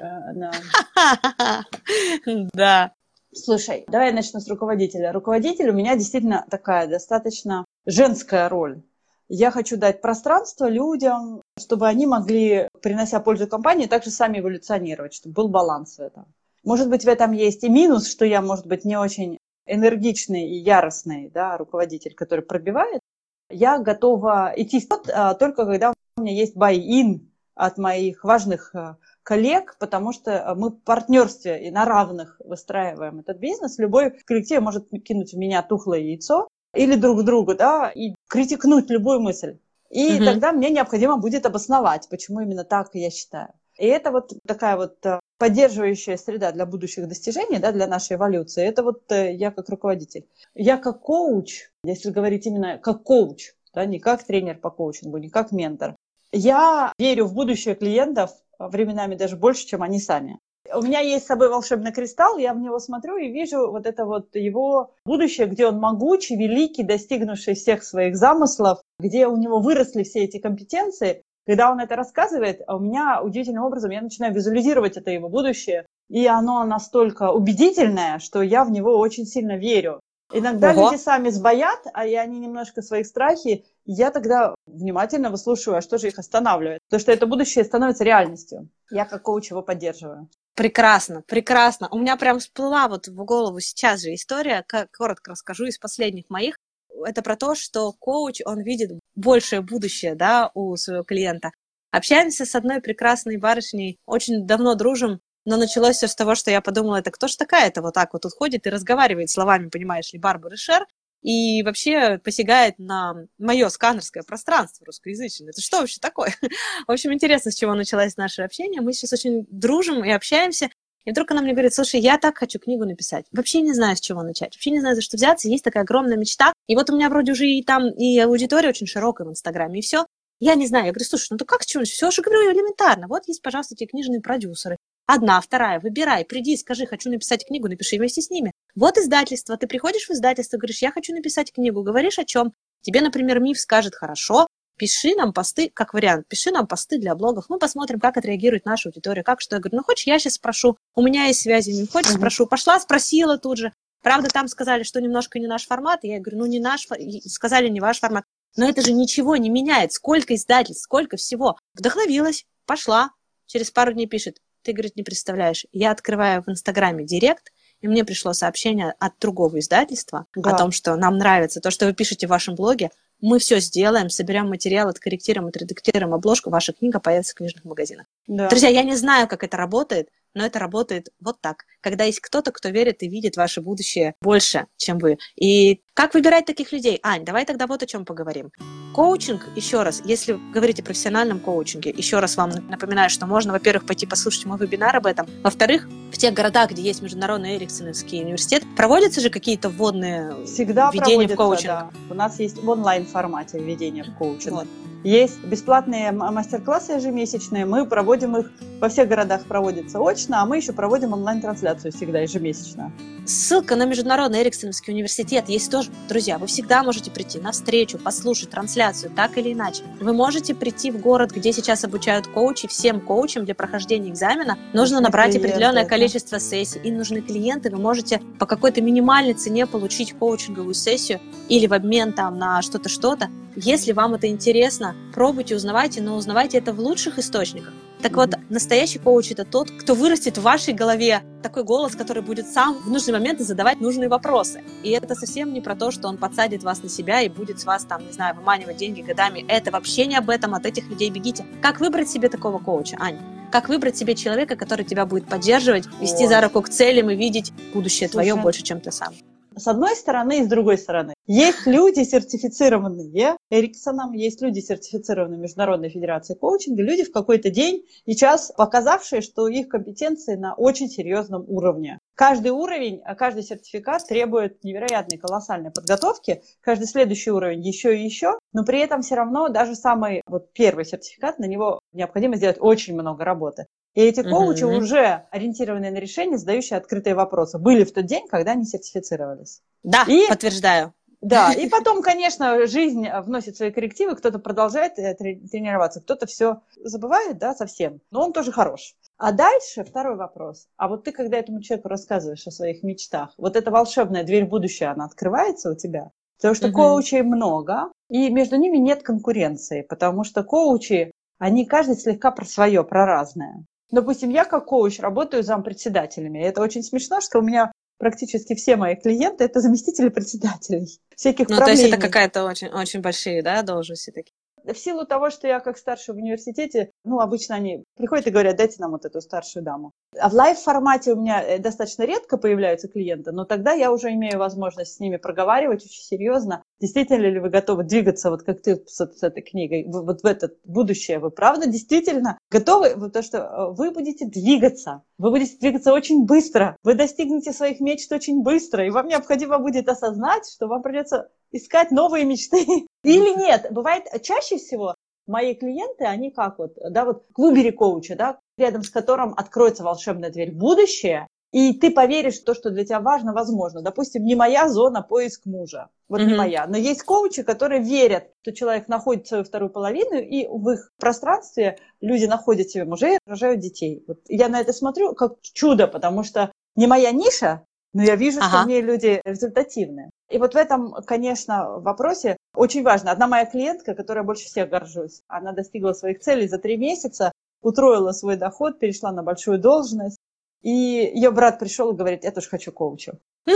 Да. Слушай, давай я начну с руководителя. Руководитель у меня действительно такая достаточно женская роль. Я хочу дать пространство людям, чтобы они могли, принося пользу компании, также сами эволюционировать, чтобы был баланс в этом. Может быть, в этом есть и минус, что я, может быть, не очень энергичный и яростный да, руководитель, который пробивает. Я готова идти вперед а, только когда у меня есть buy-in от моих важных а, коллег, потому что мы в партнерстве и на равных выстраиваем этот бизнес. Любой коллектив может кинуть в меня тухлое яйцо или друг другу, да, и критикнуть любую мысль. И угу. тогда мне необходимо будет обосновать, почему именно так я считаю. И это вот такая вот э, поддерживающая среда для будущих достижений, да, для нашей эволюции. Это вот э, я как руководитель. Я как коуч, если говорить именно как коуч, да, не как тренер по коучингу, не как ментор, я верю в будущее клиентов временами даже больше, чем они сами. У меня есть с собой волшебный кристалл, я в него смотрю и вижу вот это вот его будущее, где он могучий, великий, достигнувший всех своих замыслов, где у него выросли все эти компетенции. Когда он это рассказывает, а у меня удивительным образом я начинаю визуализировать это его будущее, и оно настолько убедительное, что я в него очень сильно верю. Иногда Ого. люди сами сбоят, а и они немножко своих страхи. Я тогда внимательно выслушиваю, а что же их останавливает. Потому что это будущее становится реальностью. Я как коуч его поддерживаю. Прекрасно, прекрасно. У меня прям всплыла вот в голову сейчас же история, коротко расскажу, из последних моих. Это про то, что коуч, он видит большее будущее, да, у своего клиента. Общаемся с одной прекрасной барышней, очень давно дружим, но началось все с того, что я подумала, это кто ж такая-то вот так вот тут ходит и разговаривает словами, понимаешь ли, Барбары Шер, и вообще посягает на мое сканерское пространство русскоязычное. Это что вообще такое? В общем, интересно, с чего началось наше общение. Мы сейчас очень дружим и общаемся. И вдруг она мне говорит, слушай, я так хочу книгу написать. Вообще не знаю, с чего начать. Вообще не знаю, за что взяться. Есть такая огромная мечта. И вот у меня вроде уже и там и аудитория очень широкая в Инстаграме, и все. Я не знаю. Я говорю, слушай, ну то как с чего? Все же говорю элементарно. Вот есть, пожалуйста, те книжные продюсеры. Одна, вторая, выбирай, приди, скажи, хочу написать книгу, напиши вместе с ними. Вот издательство, ты приходишь в издательство, говоришь, я хочу написать книгу, говоришь о чем? Тебе, например, МИФ скажет, хорошо, пиши нам посты, как вариант, пиши нам посты для блогов, мы посмотрим, как отреагирует наша аудитория, как что. Я говорю, ну хочешь, я сейчас спрошу, у меня есть связи, не хочешь, спрошу. Пошла, спросила тут же. Правда, там сказали, что немножко не наш формат, я говорю, ну не наш, сказали не ваш формат. Но это же ничего не меняет. Сколько издательств, сколько всего. Вдохновилась, пошла. Через пару дней пишет, ты, говорит, не представляешь. Я открываю в Инстаграме директ, и мне пришло сообщение от другого издательства да. о том, что нам нравится то, что вы пишете в вашем блоге. Мы все сделаем, соберем материал, откорректируем, отредактируем обложку, ваша книга появится в книжных магазинах. Да. Друзья, я не знаю, как это работает, но это работает вот так. Когда есть кто-то, кто верит и видит ваше будущее больше, чем вы. И как выбирать таких людей? Ань, давай тогда вот о чем поговорим. Коучинг, еще раз, если говорить о профессиональном коучинге, еще раз вам напоминаю, что можно, во-первых, пойти послушать мой вебинар об этом. Во-вторых, в тех городах, где есть Международный Эриксоновский университет, проводятся же какие-то вводные Всегда введения в коучинг? Да. У нас есть в онлайн-формате введение в коучинг. Вот. Есть бесплатные мастер-классы ежемесячные. Мы проводим их, во всех городах проводится очно, а мы еще проводим онлайн-трансляцию всегда ежемесячно. Ссылка на Международный Эриксоновский университет есть тоже. Друзья, вы всегда можете прийти на встречу, послушать трансляцию, так или иначе. Вы можете прийти в город, где сейчас обучают коучи. Всем коучам для прохождения экзамена нужно нужны набрать клиенты, определенное это. количество сессий. И нужны клиенты. Вы можете по какой-то минимальной цене получить коучинговую сессию или в обмен там на что-то, что-то. Если вам это интересно, пробуйте, узнавайте, но узнавайте это в лучших источниках. Так вот, настоящий коуч – это тот, кто вырастет в вашей голове такой голос, который будет сам в нужный момент задавать нужные вопросы. И это совсем не про то, что он подсадит вас на себя и будет с вас, там, не знаю, выманивать деньги годами. Это вообще не об этом, от этих людей бегите. Как выбрать себе такого коуча, Ань? Как выбрать себе человека, который тебя будет поддерживать, вести за руку к целям и видеть будущее Слушай, твое больше, чем ты сам? С одной стороны и с другой стороны. Есть люди сертифицированные Эриксоном, есть люди сертифицированные Международной Федерацией коучинга, люди в какой-то день и час показавшие, что их компетенции на очень серьезном уровне. Каждый уровень, а каждый сертификат требует невероятной колоссальной подготовки, каждый следующий уровень еще и еще, но при этом все равно даже самый вот первый сертификат, на него необходимо сделать очень много работы. И эти коучи угу. уже ориентированные на решение, задающие открытые вопросы, были в тот день, когда они сертифицировались. Да, и, подтверждаю. Да, и потом, конечно, жизнь вносит свои коррективы, кто-то продолжает э, тренироваться, кто-то все забывает, да, совсем, но он тоже хорош. А дальше второй вопрос. А вот ты, когда этому человеку рассказываешь о своих мечтах, вот эта волшебная дверь в будущее, она открывается у тебя? Потому что угу. коучей много, и между ними нет конкуренции, потому что коучи, они каждый слегка про свое, про разное. Допустим, я как коуч работаю зампредседателями. Это очень смешно, что у меня практически все мои клиенты это заместители председателей всяких ну, то есть это какая-то очень, очень большие, да, должности такие? В силу того, что я как старший в университете, ну, обычно они приходят и говорят, дайте нам вот эту старшую даму. А в лайв-формате у меня э, достаточно редко появляются клиенты, но тогда я уже имею возможность с ними проговаривать очень серьезно. Действительно ли вы готовы двигаться, вот как ты с, с этой книгой, вот в это будущее? Вы правда действительно готовы? Потому что э, вы будете двигаться. Вы будете двигаться очень быстро. Вы достигнете своих мечт очень быстро. И вам необходимо будет осознать, что вам придется искать новые мечты. Или нет. Бывает чаще всего мои клиенты, они как вот, да, вот клубери коуча, да, рядом с которым откроется волшебная дверь в будущее, и ты поверишь в то, что для тебя важно, возможно. Допустим, не моя зона поиск мужа. Вот mm-hmm. не моя. Но есть коучи, которые верят, что человек находит свою вторую половину, и в их пространстве люди находят себе мужей, рожают детей. Вот я на это смотрю как чудо, потому что не моя ниша, но я вижу, ага. что в ней люди результативные. И вот в этом, конечно, вопросе очень важно. Одна моя клиентка, которая больше всех горжусь, она достигла своих целей за три месяца, утроила свой доход, перешла на большую должность. И ее брат пришел и говорит, я тоже хочу коуча.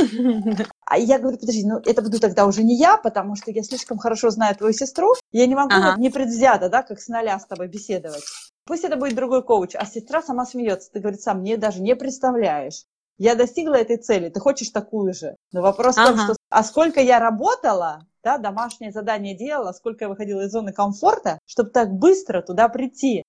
А я говорю, подожди, ну это буду тогда уже не я, потому что я слишком хорошо знаю твою сестру, я не могу ага. непредвзято, да, как с нуля с тобой беседовать. Пусть это будет другой коуч, а сестра сама смеется. Ты, говорит, сам мне даже не представляешь. Я достигла этой цели, ты хочешь такую же. Но вопрос ага. в том, что а сколько я работала, да, домашнее задание делала, сколько я выходила из зоны комфорта, чтобы так быстро туда прийти.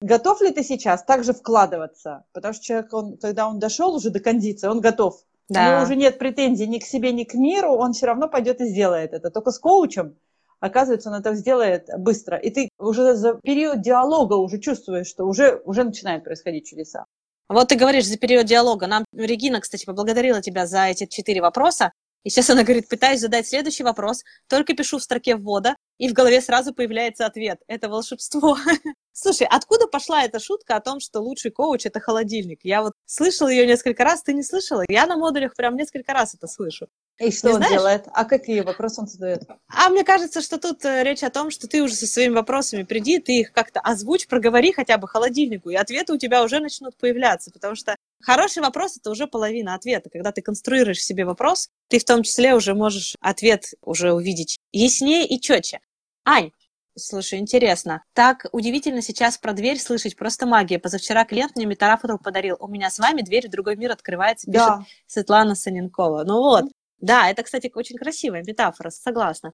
Готов ли ты сейчас также вкладываться? Потому что человек, он, когда он дошел уже до кондиции, он готов. Да. У него уже нет претензий ни к себе, ни к миру, он все равно пойдет и сделает это. Только с коучем, оказывается, он это сделает быстро. И ты уже за период диалога уже чувствуешь, что уже, уже начинают происходить чудеса. Вот ты говоришь за период диалога. Нам Регина, кстати, поблагодарила тебя за эти четыре вопроса. И сейчас она говорит, пытаюсь задать следующий вопрос, только пишу в строке ввода, и в голове сразу появляется ответ. Это волшебство. Слушай, откуда пошла эта шутка о том, что лучший коуч – это холодильник? Я вот слышала ее несколько раз, ты не слышала? Я на модулях прям несколько раз это слышу. И что не он знаешь? делает? А какие вопросы он задает? А мне кажется, что тут э, речь о том, что ты уже со своими вопросами приди, ты их как-то озвучь, проговори хотя бы холодильнику, и ответы у тебя уже начнут появляться, потому что хороший вопрос – это уже половина ответа. Когда ты конструируешь себе вопрос, ты в том числе уже можешь ответ уже увидеть яснее и четче. Ань, Слушай, интересно. Так удивительно сейчас про дверь слышать. Просто магия. Позавчера клиент мне метафору подарил. У меня с вами дверь в другой мир открывается, пишет да. Светлана Саненкова. Ну вот. Да, это, кстати, очень красивая метафора, согласна.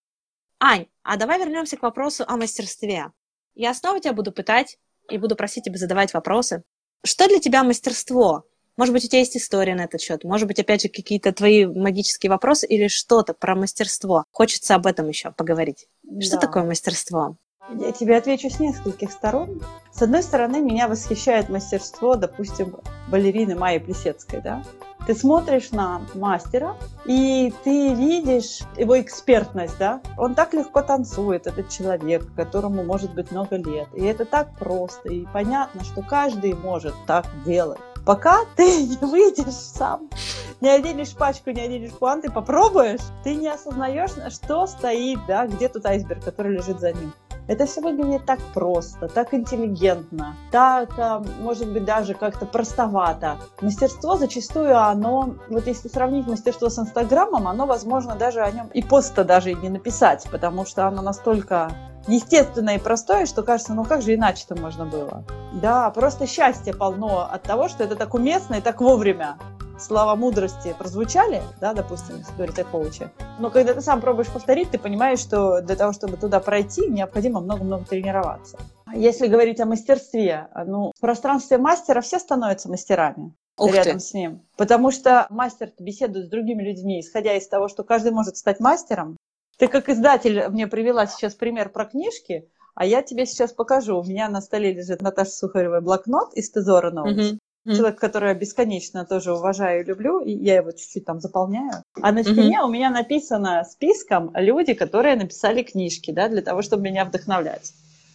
Ань, а давай вернемся к вопросу о мастерстве. Я снова тебя буду пытать и буду просить тебя задавать вопросы. Что для тебя мастерство? Может быть, у тебя есть история на этот счет? Может быть, опять же, какие-то твои магические вопросы или что-то про мастерство? Хочется об этом еще поговорить. Что да. такое мастерство? Я тебе отвечу с нескольких сторон. С одной стороны, меня восхищает мастерство, допустим, балерины Майи Плесецкой, да? Ты смотришь на мастера, и ты видишь его экспертность, да? Он так легко танцует, этот человек, которому может быть много лет. И это так просто, и понятно, что каждый может так делать пока ты не выйдешь сам, не оденешь пачку, не оденешь пуанты, попробуешь, ты не осознаешь, что стоит, да, где тут айсберг, который лежит за ним. Это все выглядит так просто, так интеллигентно, так, а, может быть, даже как-то простовато. Мастерство зачастую оно, вот если сравнить мастерство с Инстаграмом, оно, возможно, даже о нем и поста даже и не написать, потому что оно настолько естественное и простое, что кажется, ну как же иначе-то можно было? Да, просто счастье полно от того, что это так уместно и так вовремя слова мудрости прозвучали, да, допустим, говорить о коуче, но когда ты сам пробуешь повторить, ты понимаешь, что для того, чтобы туда пройти, необходимо много-много тренироваться. Если говорить о мастерстве, ну, в пространстве мастера все становятся мастерами. Ух рядом ты. с ним. Потому что мастер беседует с другими людьми, исходя из того, что каждый может стать мастером. Ты как издатель мне привела сейчас пример про книжки, а я тебе сейчас покажу. У меня на столе лежит Наташа Сухарева блокнот из Тезора Notes. Угу человек, который я бесконечно тоже уважаю и люблю, и я его чуть-чуть там заполняю. А на стене mm-hmm. у меня написано списком люди, которые написали книжки, да, для того, чтобы меня вдохновлять.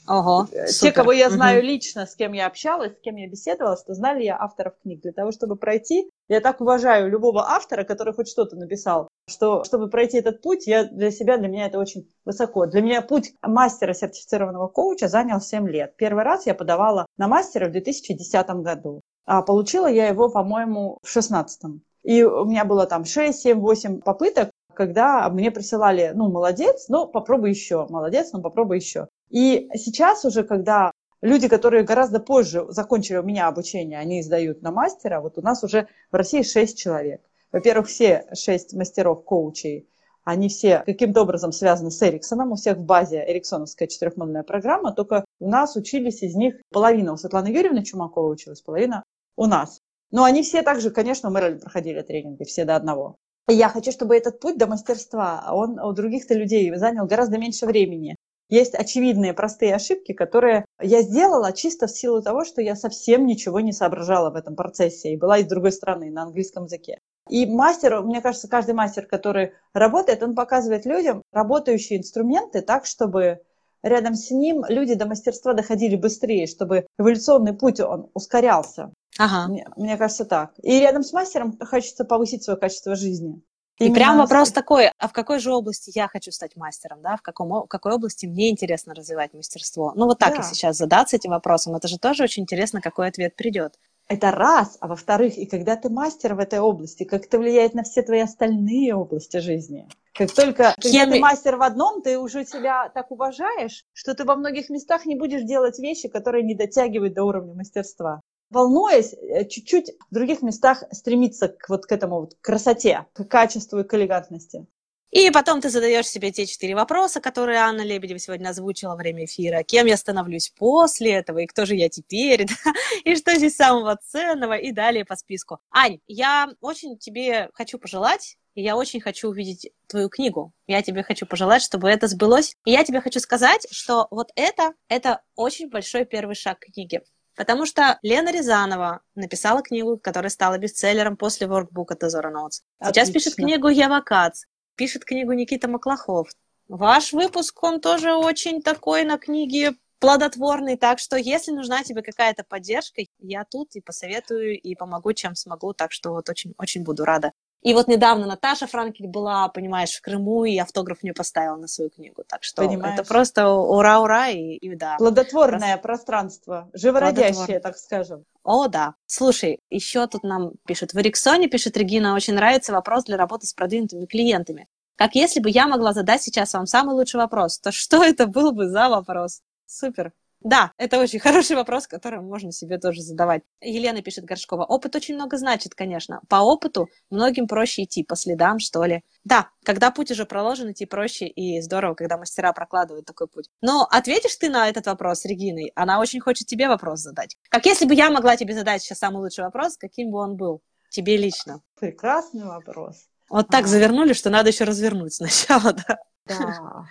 Ого, Э, Те, супер. кого я знаю лично, с кем я общалась, с кем я беседовала, что знали я авторов книг. Для того, чтобы пройти, я так уважаю любого автора, который хоть что-то написал, что чтобы пройти этот путь, я для себя, для меня это очень высоко. Для меня путь мастера сертифицированного коуча занял 7 лет. Первый раз я подавала на мастера в 2010 году, а получила я его, по-моему, в 2016. И у меня было там 6, 7, 8 попыток, когда мне присылали, ну, молодец, но попробуй еще, молодец, но попробуй еще. И сейчас уже, когда люди, которые гораздо позже закончили у меня обучение, они сдают на мастера, вот у нас уже в России 6 человек. Во-первых, все 6 мастеров коучей, они все каким-то образом связаны с Эриксоном, у всех в базе эриксоновская четырехмодульная программа, только у нас учились из них половина у Светланы Юрьевны Чумакова училась, половина у нас. Но они все также, конечно, Мэрилин проходили тренинги, все до одного. И я хочу, чтобы этот путь до мастерства, он у других-то людей занял гораздо меньше времени. Есть очевидные простые ошибки, которые я сделала чисто в силу того, что я совсем ничего не соображала в этом процессе и была из другой страны на английском языке. И мастер, мне кажется, каждый мастер, который работает, он показывает людям работающие инструменты так, чтобы рядом с ним люди до мастерства доходили быстрее, чтобы эволюционный путь он ускорялся. Ага. Мне, мне кажется так. И рядом с мастером хочется повысить свое качество жизни. И Именно прям с- вопрос такой, а в какой же области я хочу стать мастером, да? В, каком, в какой области мне интересно развивать мастерство? Ну, вот так Да. и сейчас задаться этим вопросом. Это же тоже очень интересно, какой ответ придет. Это раз. А во-вторых, и когда ты мастер в этой области, как это влияет на все твои остальные области жизни. Как только Кем ты мастер в одном, ты уже себя так уважаешь, что ты во многих местах не будешь делать вещи, которые не дотягивают до уровня мастерства. Волнуясь, э, чуть-чуть в других местах стремиться к вот к этому вот красоте, к качеству и к элегантности. И потом ты задаешь себе те четыре вопроса, которые Анна Лебедева сегодня озвучила во время эфира. Кем я становлюсь после этого, и кто же я теперь, да? и что здесь самого ценного, и далее по списку. Ань, я очень тебе хочу пожелать, и я очень хочу увидеть твою книгу. Я тебе хочу пожелать, чтобы это сбылось. И я тебе хочу сказать, что вот это, это очень большой первый шаг к книге. Потому что Лена Рязанова написала книгу, которая стала бестселлером после воркбука Тезора Notes. Сейчас пишет книгу Ева Кац, пишет книгу Никита Маклахов. Ваш выпуск, он тоже очень такой на книге плодотворный, так что если нужна тебе какая-то поддержка, я тут и посоветую, и помогу, чем смогу, так что вот очень-очень буду рада. И вот недавно Наташа Франкель была, понимаешь, в Крыму, и автограф мне поставила на свою книгу, так что Понимаешь. это просто ура-ура, и, и да. Плодотворное пространство, живородящее, так скажем. О, да. Слушай, еще тут нам пишут. В Эриксоне, пишет Регина, очень нравится вопрос для работы с продвинутыми клиентами. Как если бы я могла задать сейчас вам самый лучший вопрос, то что это был бы за вопрос? Супер. Да, это очень хороший вопрос, который можно себе тоже задавать. Елена пишет Горшкова. Опыт очень много значит, конечно. По опыту многим проще идти, по следам, что ли. Да, когда путь уже проложен, идти проще и здорово, когда мастера прокладывают такой путь. Но ответишь ты на этот вопрос Региной? Она очень хочет тебе вопрос задать. Как если бы я могла тебе задать сейчас самый лучший вопрос, каким бы он был? Тебе лично. Прекрасный вопрос. Вот так А. завернули, что надо еще развернуть сначала, да. Да.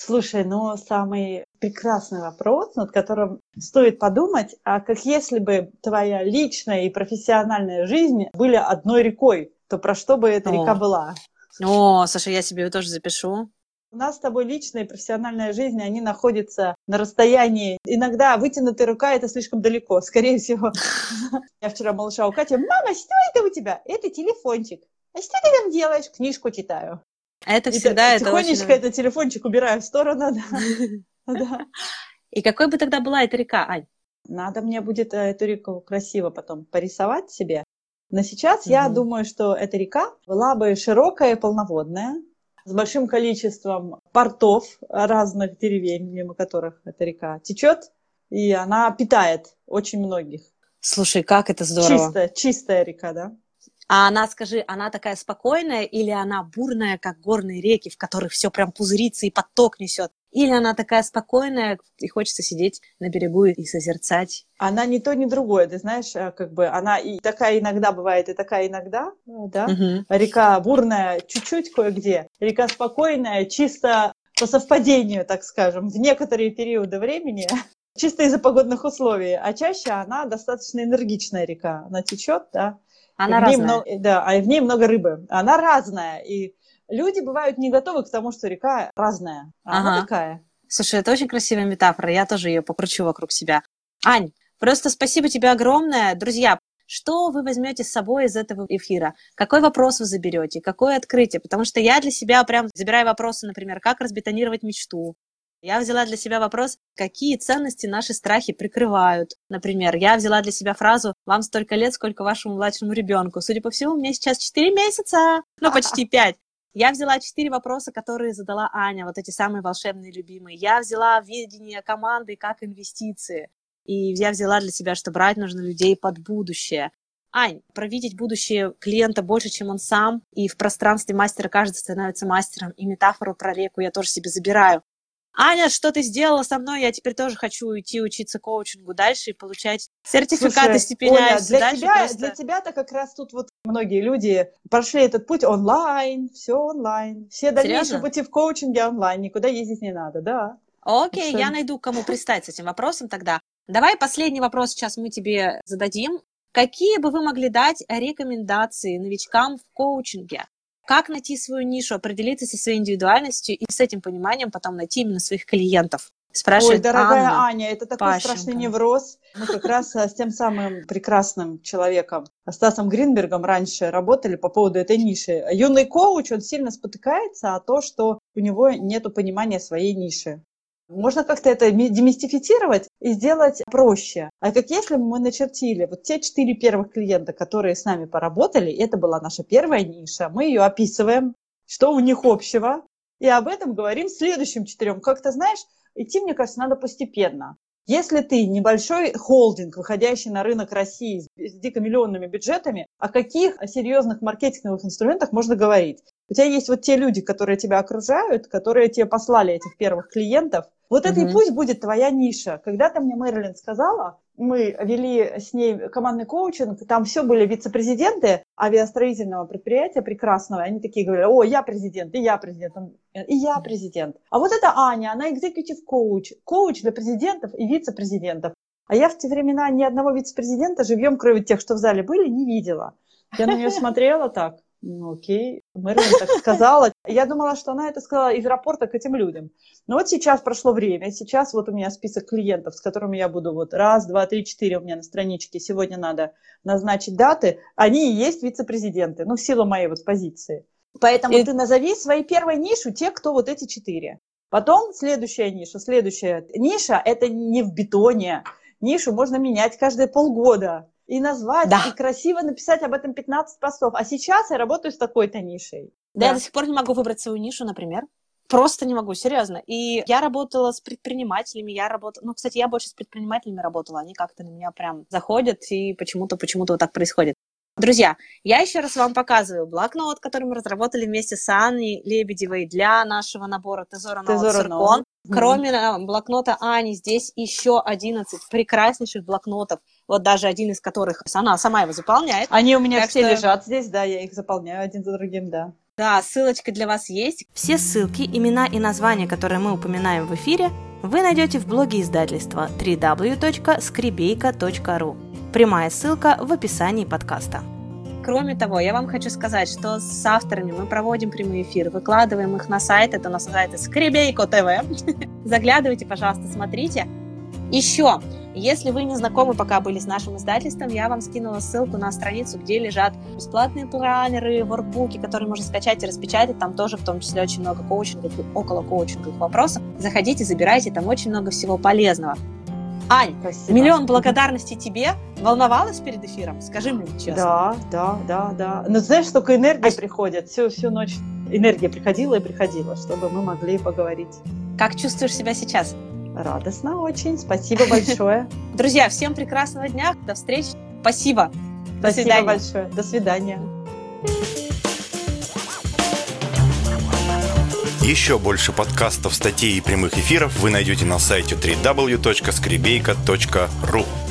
Слушай, ну самый прекрасный вопрос, над которым стоит подумать, а как если бы твоя личная и профессиональная жизнь были одной рекой, то про что бы эта О. река была? О, Саша, я себе тоже запишу. У нас с тобой личная и профессиональная жизнь, они находятся на расстоянии. Иногда вытянутая рука – это слишком далеко. Скорее всего, я вчера малыша у Кати, мама, что это у тебя? Это телефончик. А что ты там делаешь? Книжку читаю. Это И всегда это тихонечко очень... этот телефончик убираю в сторону. да. И какой бы тогда была эта река, Ань? Надо мне будет э, эту реку красиво потом порисовать себе. Но сейчас я думаю, что эта река была бы широкая и полноводная, с большим количеством портов разных деревень, мимо которых эта река течет, и она питает очень многих. Слушай, как это здорово. Чистая, чистая река, да? А она, скажи, она такая спокойная или она бурная, как горные реки, в которых все прям пузырится и поток несет? Или она такая спокойная, и хочется сидеть на берегу и созерцать? Она не то, ни другое, ты знаешь, э, как бы она и такая иногда бывает, и такая иногда, э, да? Мгм. Река бурная чуть-чуть кое-где, река спокойная, чисто по совпадению, так скажем, в некоторые периоды времени, чисто из-за погодных условий, а чаще она достаточно энергичная река, она течет, да, Она и разная. много- да, а в ней много рыбы, она разная, и люди бывают не готовы к тому, что река разная, а она Ага. такая. Слушай, это очень красивая метафора, я тоже ее покручу вокруг себя. Ань, просто спасибо тебе огромное. Друзья, что вы возьмете с собой из этого эфира? Какой вопрос вы заберете? Какое открытие? Потому что я для себя прям забираю вопросы, например, как разбетонировать мечту, я взяла для себя вопрос, какие ценности наши страхи прикрывают. Например, я взяла для себя фразу «Вам столько лет, сколько вашему младшему ребенку». Судя по всему, мне сейчас 4 месяца, ну, почти 5. Я взяла четыре вопроса, которые задала Аня, вот эти самые волшебные любимые. Я взяла видение команды как инвестиции. И я взяла для себя, что брать нужно людей под будущее. Ань, провидеть будущее клиента больше, чем он сам, и в пространстве мастера каждый становится мастером, и метафору про реку я тоже себе забираю. Аня, что ты сделала со мной? Я теперь тоже хочу уйти учиться коучингу дальше и получать сертификаты, Слушай, степеня. Оля, для дальше тебя, просто... для тебя-то как раз тут вот многие люди прошли этот путь онлайн, все онлайн. Все дальнейшие Серьезно? пути в коучинге онлайн, никуда ездить не надо, да. Окей, Что? я найду, кому пристать с этим вопросом тогда. Давай последний вопрос сейчас мы тебе зададим. Какие бы вы могли дать рекомендации новичкам в коучинге? Как найти свою нишу, определиться со своей индивидуальностью и с этим пониманием потом найти именно своих клиентов? Спрашивает Ой, дорогая Анна. Аня, это такой Пащенко. страшный невроз. Мы как раз а, с тем самым прекрасным человеком, Стасом Гринбергом, раньше работали по поводу этой ниши. Юный коуч, он сильно спотыкается о том, что у него нет понимания своей ниши. Можно как-то это ми- демистифицировать и сделать проще. А как если мы начертили вот те четыре первых клиента, которые с нами поработали, это была наша первая ниша, мы ее описываем, что у них общего, и об этом говорим следующим четырем. Как-то, знаешь, идти, мне кажется, надо постепенно. Если ты небольшой холдинг, выходящий на рынок России с дикомиллионными бюджетами, о каких серьезных маркетинговых инструментах можно говорить? У тебя есть вот те люди, которые тебя окружают, которые тебе послали этих первых клиентов. Вот это и пусть будет твоя ниша. Когда-то мне Мэрилин сказала, мы вели с ней командный коучинг, там все были вице-президенты авиастроительного предприятия прекрасного, они такие говорили, о, я президент, и я президент, и я президент. А вот это Аня, она executive коуч, коуч для президентов и вице-президентов. А я в те времена ни одного вице-президента живьем, кроме тех, что в зале были, не видела. Я на нее смотрела так, ну окей, Мэрилин так сказала. Я думала, что она это сказала из рапорта к этим людям. Но вот сейчас прошло время, сейчас вот у меня список клиентов, с которыми я буду вот раз, два, три, четыре у меня на страничке. Сегодня надо назначить даты. Они и есть вице-президенты, ну, в силу моей вот позиции. Поэтому И- ты назови свои первые нишу, те, кто вот эти четыре. Потом следующая ниша. Следующая ниша – это не в бетоне. Нишу можно менять каждые полгода. И назвать, Да. и красиво написать об этом 15 постов. А сейчас я работаю с такой-то нишей. Да, я до сих пор не могу выбрать свою нишу, например. Просто не могу, серьезно. И я работала с предпринимателями, я работала... Ну, кстати, я больше с предпринимателями работала, они как-то на меня прям заходят, и почему-то, почему-то вот так происходит. Друзья, я еще раз вам показываю блокнот, который мы разработали вместе с Анной Лебедевой для нашего набора Тезора Ноут. Кроме э, блокнота Ани, здесь еще 11 прекраснейших блокнотов, вот даже один из которых она сама его заполняет. Они у меня Так все что- лежат здесь, да, я их заполняю один за другим, да. Да, ссылочка для вас есть. Все ссылки, имена и названия, которые мы упоминаем в эфире, вы найдете в блоге издательства www.skribейка.ru. Прямая ссылка в описании подкаста. Кроме того, я вам хочу сказать, что с авторами мы проводим прямые эфиры, выкладываем их на сайт, это на сайте Скребейко ТВ. Заглядывайте, пожалуйста, смотрите. Еще, если вы не знакомы пока были с нашим издательством, я вам скинула ссылку на страницу, где лежат бесплатные планеры, воркбуки, которые можно скачать и распечатать. Там тоже в том числе очень много коучинговых около коучинговых вопросов. Заходите, забирайте, там очень много всего полезного. Ань, Спасибо. миллион благодарностей тебе. Волновалась перед эфиром? Скажи мне честно. Да, да, да, да. Но знаешь, столько энергии А- приходит. Всю, всю ночь энергия приходила и приходила, чтобы мы могли поговорить. Как чувствуешь себя сейчас? Радостно очень. Спасибо большое. Друзья, всем прекрасного дня. До встречи. Спасибо. До Спасибо свидания. большое. До свидания. Еще больше подкастов, статей и прямых эфиров вы найдете на сайте www.skribeyka.ru